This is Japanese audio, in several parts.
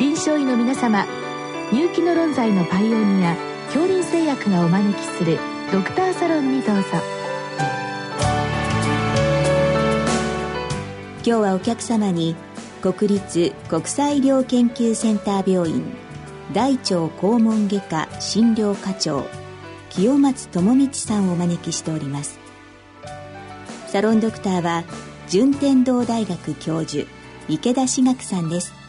臨床医の皆様入気の論剤のパイオニア恐林製薬がお招きするドクターサロンにどうぞ。今日はお客様に国立国際医療研究センター病院大腸肛門外科診療課長清松智道さんをお招きしております。サロンドクターは順天堂大学教授池田志学さんです。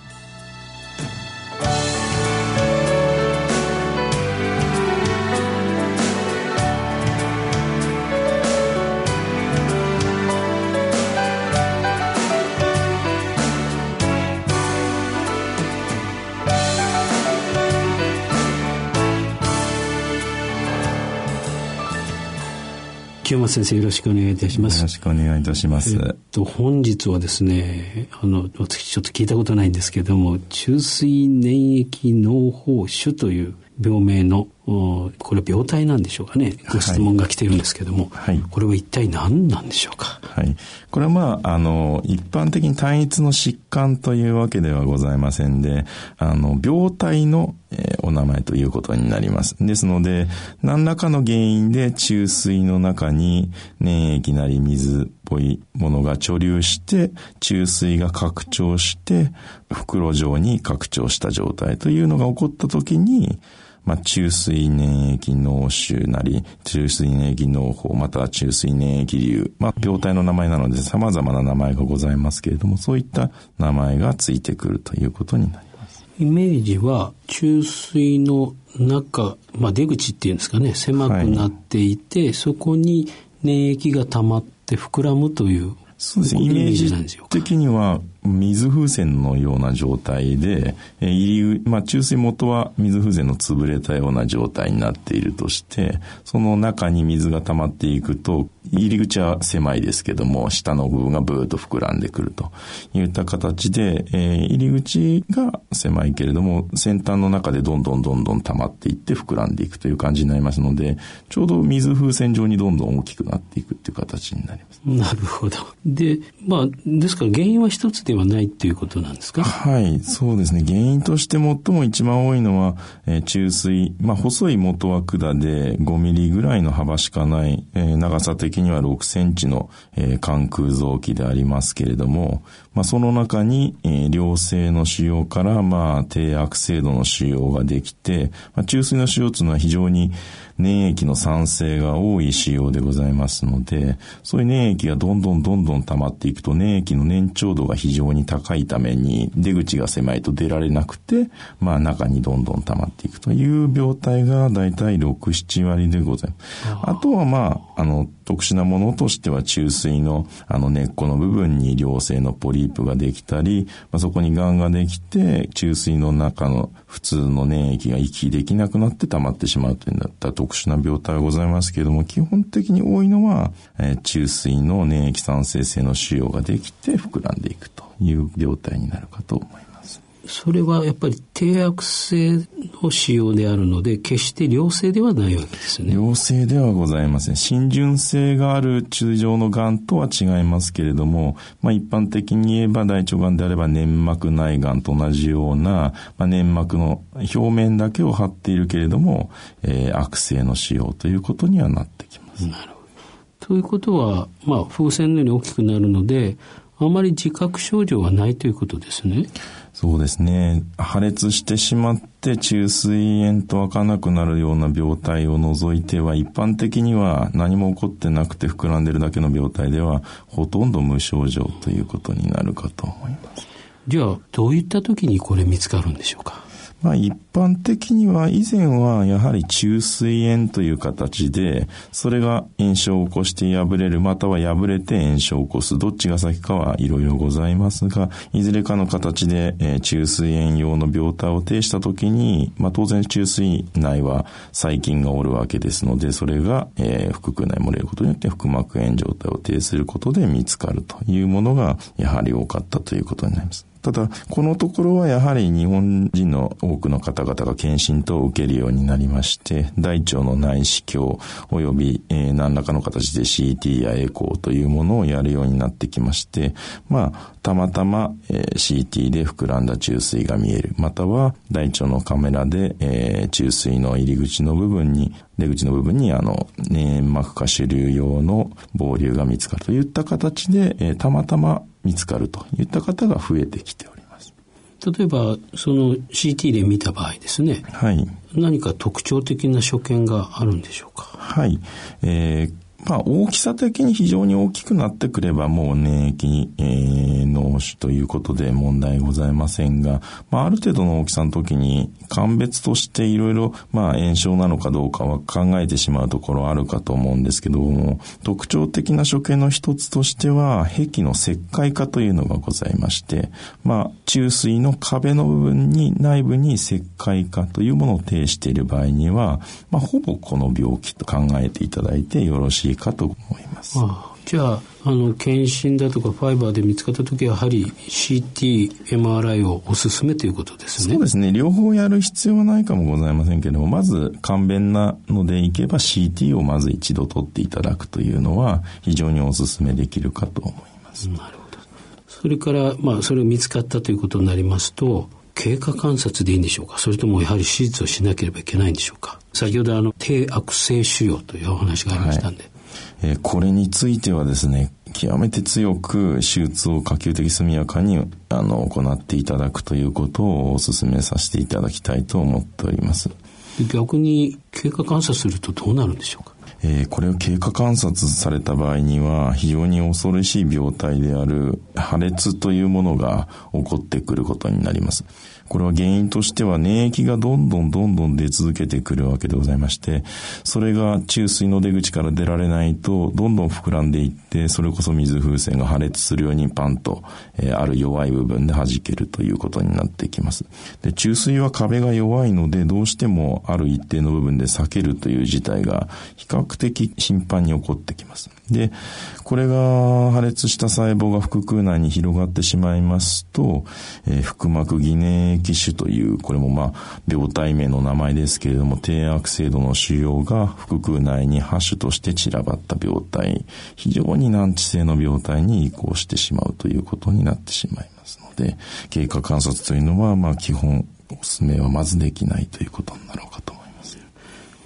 清松先生よろしくお願いいたします。よろしくお願いいたします。えっと、本日はですね、あの、私ちょっと聞いたことないんですけれども、中水粘液脳胞腫という病名のこれ病態なんでしょうかね。ご質問が来ているんですけども、はい、これは一体何なんでしょうか？はい。これはまああの一般的に単一の疾患というわけではございませんであの病態の、えー、お名前ということになります。ですので何らかの原因で中水の中に粘液なり水っぽいものが貯留して中水が拡張して袋状に拡張した状態というのが起こった時にまあ、中水粘液脳腫なり、中水粘液脳胞、または中水粘液瘤、まあ、病態の名前なので様々な名前がございますけれども、そういった名前がついてくるということになります。イメージは、中水の中、まあ、出口っていうんですかね、狭くなっていて、はい、そこに粘液が溜まって膨らむというそうですね。イメージ的には、水風船のような状態で、え入り、まあ、注水元は水風船の潰れたような状態になっているとして、その中に水が溜まっていくと、入り口は狭いですけども、下の部分がブーッと膨らんでくるといった形で、えー、入り口が狭いけれども、先端の中でどんどんどんどん溜まっていって膨らんでいくという感じになりますので、ちょうど水風船状にどんどん大きくなっていくっていう形になります。なるほど。で、まあ、ですから原因は一つではないっていうことなんですか？はい、そうですね。原因として最も一番多いのは、えー、中水、まあ、細い元は管で5ミリぐらいの幅しかない、えー、長さ的には6センチの、えー、関空臓器でありますけれども、まあ、その中に、えー、良性の腫瘍から、まあ、低悪性度の腫瘍ができて、まあ、中水の腫瘍というのは非常に粘液の酸性が多い仕様でございますので、そういう粘液がどんどんどんどん溜まっていくと粘液の粘稠度が非常に高いために出口が狭いと出られなくて、まあ中にどんどん溜まっていくという病態がだいたい6、7割でございます。あとはまあ、あの、特殊なものとしては中水のあの根っこの部分に良性のポリープができたり、まあ、そこに癌ができて中水の中の普通の粘液が息できなくなって溜まってしまうというなった特殊な病態がございますけれども、基本的に多いのは、えー、中水の粘液酸性性の腫瘍ができて膨らんでいくという病態になるかと思います。それはやっぱり低悪性の使用であるので、決して良性ではないわけですね。良性ではございません。浸潤性がある通常の癌とは違いますけれども、まあ一般的に言えば大腸癌であれば粘膜内癌と同じような、まあ、粘膜の表面だけを張っているけれども、えー、悪性の使用ということにはなってきます。なるほど。ということは、まあ風船のように大きくなるので、あまり自覚症状はないということですね。そうですね。破裂してしまって虫垂炎と開かなくなるような病態を除いては、一般的には何も起こってなくて膨らんでるだけの病態では、ほとんど無症状ということになるかと思います。じゃあ、どういった時にこれ見つかるんでしょうか？まあ、一般的には以前はやはり中水炎という形で、それが炎症を起こして破れる、または破れて炎症を起こす、どっちが先かはいろいろございますが、いずれかの形で、えー、中水炎用の病態を呈したときに、まあ当然中水内は細菌がおるわけですので、それが、え、腹腔内漏れることによって腹膜炎状態を呈することで見つかるというものが、やはり多かったということになります。ただ、このところはやはり日本人の多くの方々が検診等を受けるようになりまして、大腸の内視鏡及び、えー、何らかの形で CT やエコーというものをやるようになってきまして、まあ、たまたま、えー、CT で膨らんだ注水が見える。または大腸のカメラで、えー、注水の入り口の部分に、出口の部分にあの、粘膜下主流用の防流が見つかるといった形で、えー、たまたま見つかるといった方が増えてきております。例えば、その CT で見た場合ですね。はい。何か特徴的な所見があるんでしょうか？はい。えーまあ、大きさ的に非常に大きくなってくれば、もう粘液、えー、脳腫ということで問題ございませんが、まあ、ある程度の大きさの時に、鑑別としていろいろ、まあ、炎症なのかどうかは考えてしまうところあるかと思うんですけども、特徴的な所見の一つとしては、壁の石灰化というのがございまして、まあ、中水の壁の部分に、内部に石灰化というものを呈している場合には、まあ、ほぼこの病気と考えていただいてよろしいいかと思います。ああじゃあ、あの、検診だとかファイバーで見つかった時は、やはり CT、MRI をおすすめということですね。そうですね。両方やる必要はないかもございませんけれども、まず簡便なのでいけば CT をまず一度取っていただくというのは、非常におすすめできるかと思います。なるほど。それから、まあ、それを見つかったということになりますと、経過観察でいいんでしょうか？それともやはり手術をしなければいけないんでしょうか？先ほどあの低悪性腫瘍というお話がありましたんで、はいえー、これについてはですね、極めて強く手術を可及的速やかにあの行っていただくということをお勧めさせていただきたいと思っております。逆に経過観察するとどうなるんでしょうか？えー、これを経過観察された場合には非常に恐ろしい病態である破裂というものが起こってくることになります。これは原因としては粘液がどんどんどんどん出続けてくるわけでございまして、それが中水の出口から出られないと、どんどん膨らんでいって、それこそ水風船が破裂するようにパンと、えー、ある弱い部分で弾けるということになってきます。で、中水は壁が弱いので、どうしてもある一定の部分で裂けるという事態が比較的頻繁に起こってきます。で、これが破裂した細胞が腹腔内に広がってしまいますと、えー、腹膜疑念粘液腫という、これもまあ、病態名の名前ですけれども、低悪性度の腫瘍が腹腔内にハッシュとして散らばった病態、非常に難治性の病態に移行してしまうということになってしまいますので、経過観察というのは、まあ、基本、お勧めはまずできないということになろうかと思います。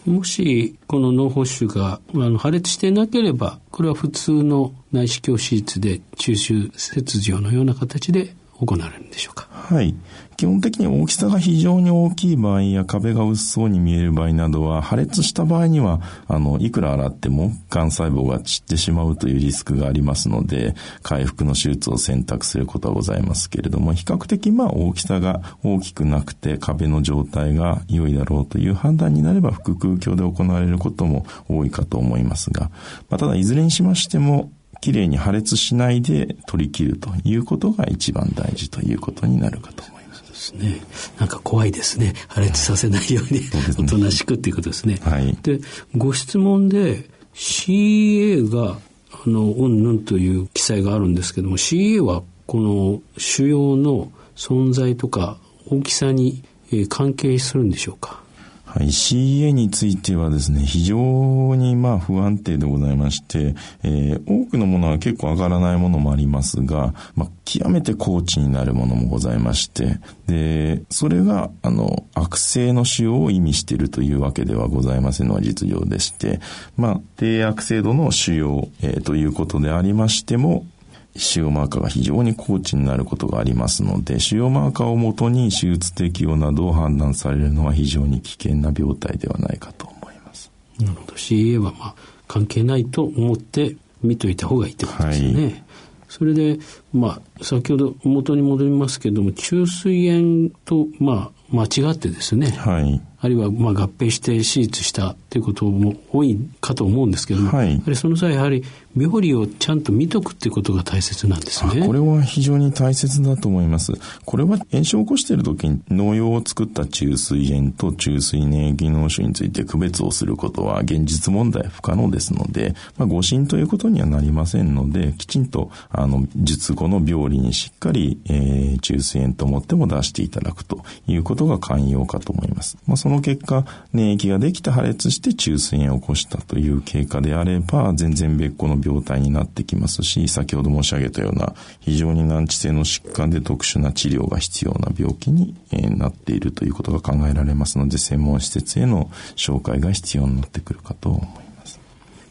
もしこの脳胞腫があの破裂していなければこれは普通の内視鏡手術で中周切除のような形で行われるんでしょうか？はい。基本的に大きさが非常に大きい場合や壁が薄そうに見える場合などは破裂した場合には、あの、いくら洗っても癌細胞が散ってしまうというリスクがありますので、回復の手術を選択することはございますけれども、比較的まあ大きさが大きくなくて壁の状態が良いだろうという判断になれば腹腔鏡で行われることも多いかと思いますが、まあ、ただいずれにしましても、きれいに破裂しないで取り切るということが一番大事ということになるかと思います。ですね。なんか怖いですね。破裂させないように、おとなしくっていうことですね。はい。で、ご質問で CA が、あの、うんぬんという記載があるんですけども、CA はこの腫瘍の存在とか大きさに関係するんでしょうか？はい、CA についてはですね、非常にまあ不安定でございまして、えー、多くのものは結構上がらないものもありますが、まあ、極めて高知になるものもございまして、で、それが、あの、悪性の腫瘍を意味しているというわけではございませんのは実情でして、まあ、低悪性度の腫瘍、えー、ということでありましても、腫瘍マーカーが非常に高知になることがありますので、腫瘍マーカーをもとに手術適用などを判断されるのは非常に危険な病態ではないかと思います。なるほど。CA はまあ関係ないと思って見といた方がいいってことですね。はい、それで、まあ、先ほど元に戻りますけども、中水炎と、まあ、間違ってですね、はい、あるいはまあ合併して手術したということも多いかと思うんですけども、はい、やはりその際やはり病理をちゃんと見とくっていうことが大切なんですね。これは非常に大切だと思います。これは炎症を起こしている時に農用を作った中水炎と中水粘液脳腫について区別をすることは現実問題不可能ですので、まあ、誤診ということにはなりませんので、きちんとあの術後の病理にしっかり、えー、中水炎と思っても出していただくということが寛容かと思います。まあ、その結果、粘液ができて破裂して中水炎を起こしたという経過であれば、全然別個の病態になってきますし、先ほど申し上げたような非常に難治性の疾患で特殊な治療が必要な病気に、なっているということが考えられますので、専門施設への紹介が必要になってくるかと思います。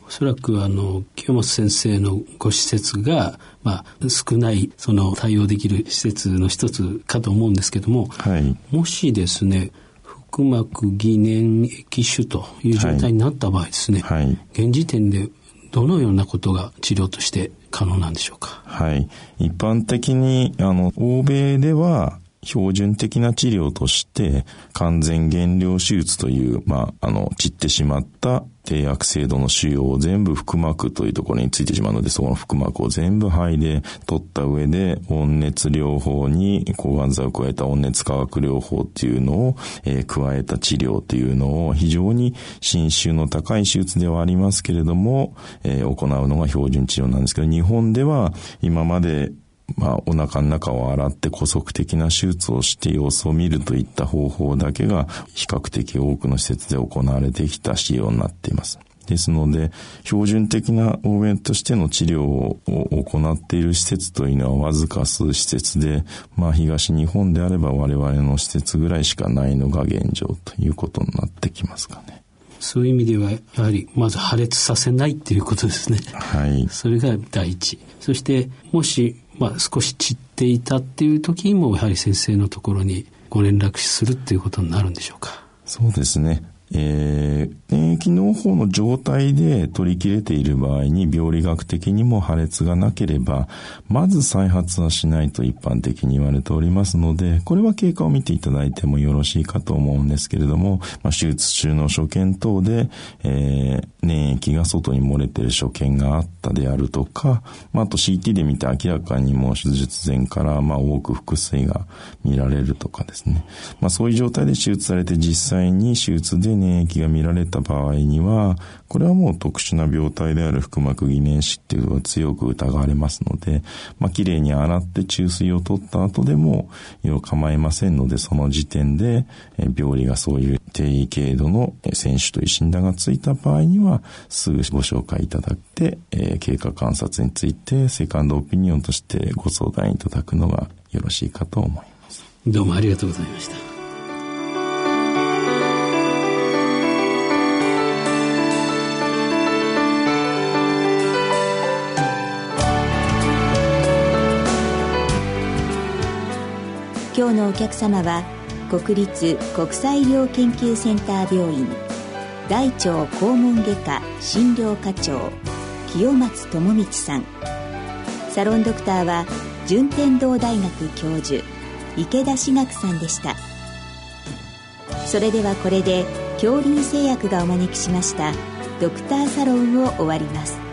おそらくあの清本先生のご施設が、まあ、少ないその対応できる施設の一つかと思うんですけども、はい、もしですね腹膜疑粘液腫という状態になった場合ですね、はい、現時点でどのようなことが治療として可能なんでしょうか？はい。一般的に、あの、欧米では、標準的な治療として完全減量手術という、まあ、あの、散ってしまった低悪性度の腫瘍を全部腹膜というところについてしまうので、その腹膜を全部肺で取った上で、温熱療法に抗がん剤を加えた温熱化学療法っていうのを、えー、加えた治療っていうのを非常に侵襲の高い手術ではありますけれども、えー、行うのが標準治療なんですけど、日本では今までまあ、お腹の中を洗って古速的な手術をして様子を見るといった方法だけが比較的多くの施設で行われてきた仕様になっています。ですので、標準的な応援としての治療を行っている施設というのはわずか数施設で、まあ東日本であれば我々の施設ぐらいしかないのが現状ということになってきますかね。そういう意味では、やはり、まず破裂させないっていうことですね。はい。それが第一。そして、もしまあ、少し散っていたっていう時にもやはり先生のところにご連絡するっていうことになるんでしょうかそうですね。えー、免疫脳胞の状態で取り切れている場合に病理学的にも破裂がなければ、まず再発はしないと一般的に言われておりますので、これは経過を見ていただいてもよろしいかと思うんですけれども、まあ、手術中の所見等で、えー、粘液が外に漏れている所見があったであるとか、まあ、あと CT で見て明らかにもう手術前から、まあ、多く腹水が見られるとかですね。まあ、そういう状態で手術されて実際に手術で粘液が見られた場合には、これはもう特殊な病態である腹膜疑粘死っていうのは強く疑われますので、まあ、綺麗に洗って注水を取った後でも、要構いませんので、その時点で、病理がそういう低位軽度の選手という診断がついた場合には、すぐご紹介いただいて、え、経過観察について、セカンドオピニオンとしてご相談いただくのがよろしいかと思います。どうもありがとうございました。お客様は国立国際医療研究センター病院大腸肛門外科診療課長清松智道さん。サロンドクターは順天堂大学教授池田志学さんでした。それではこれで恐竜製薬がお招きしましたドクターサロンを終わります。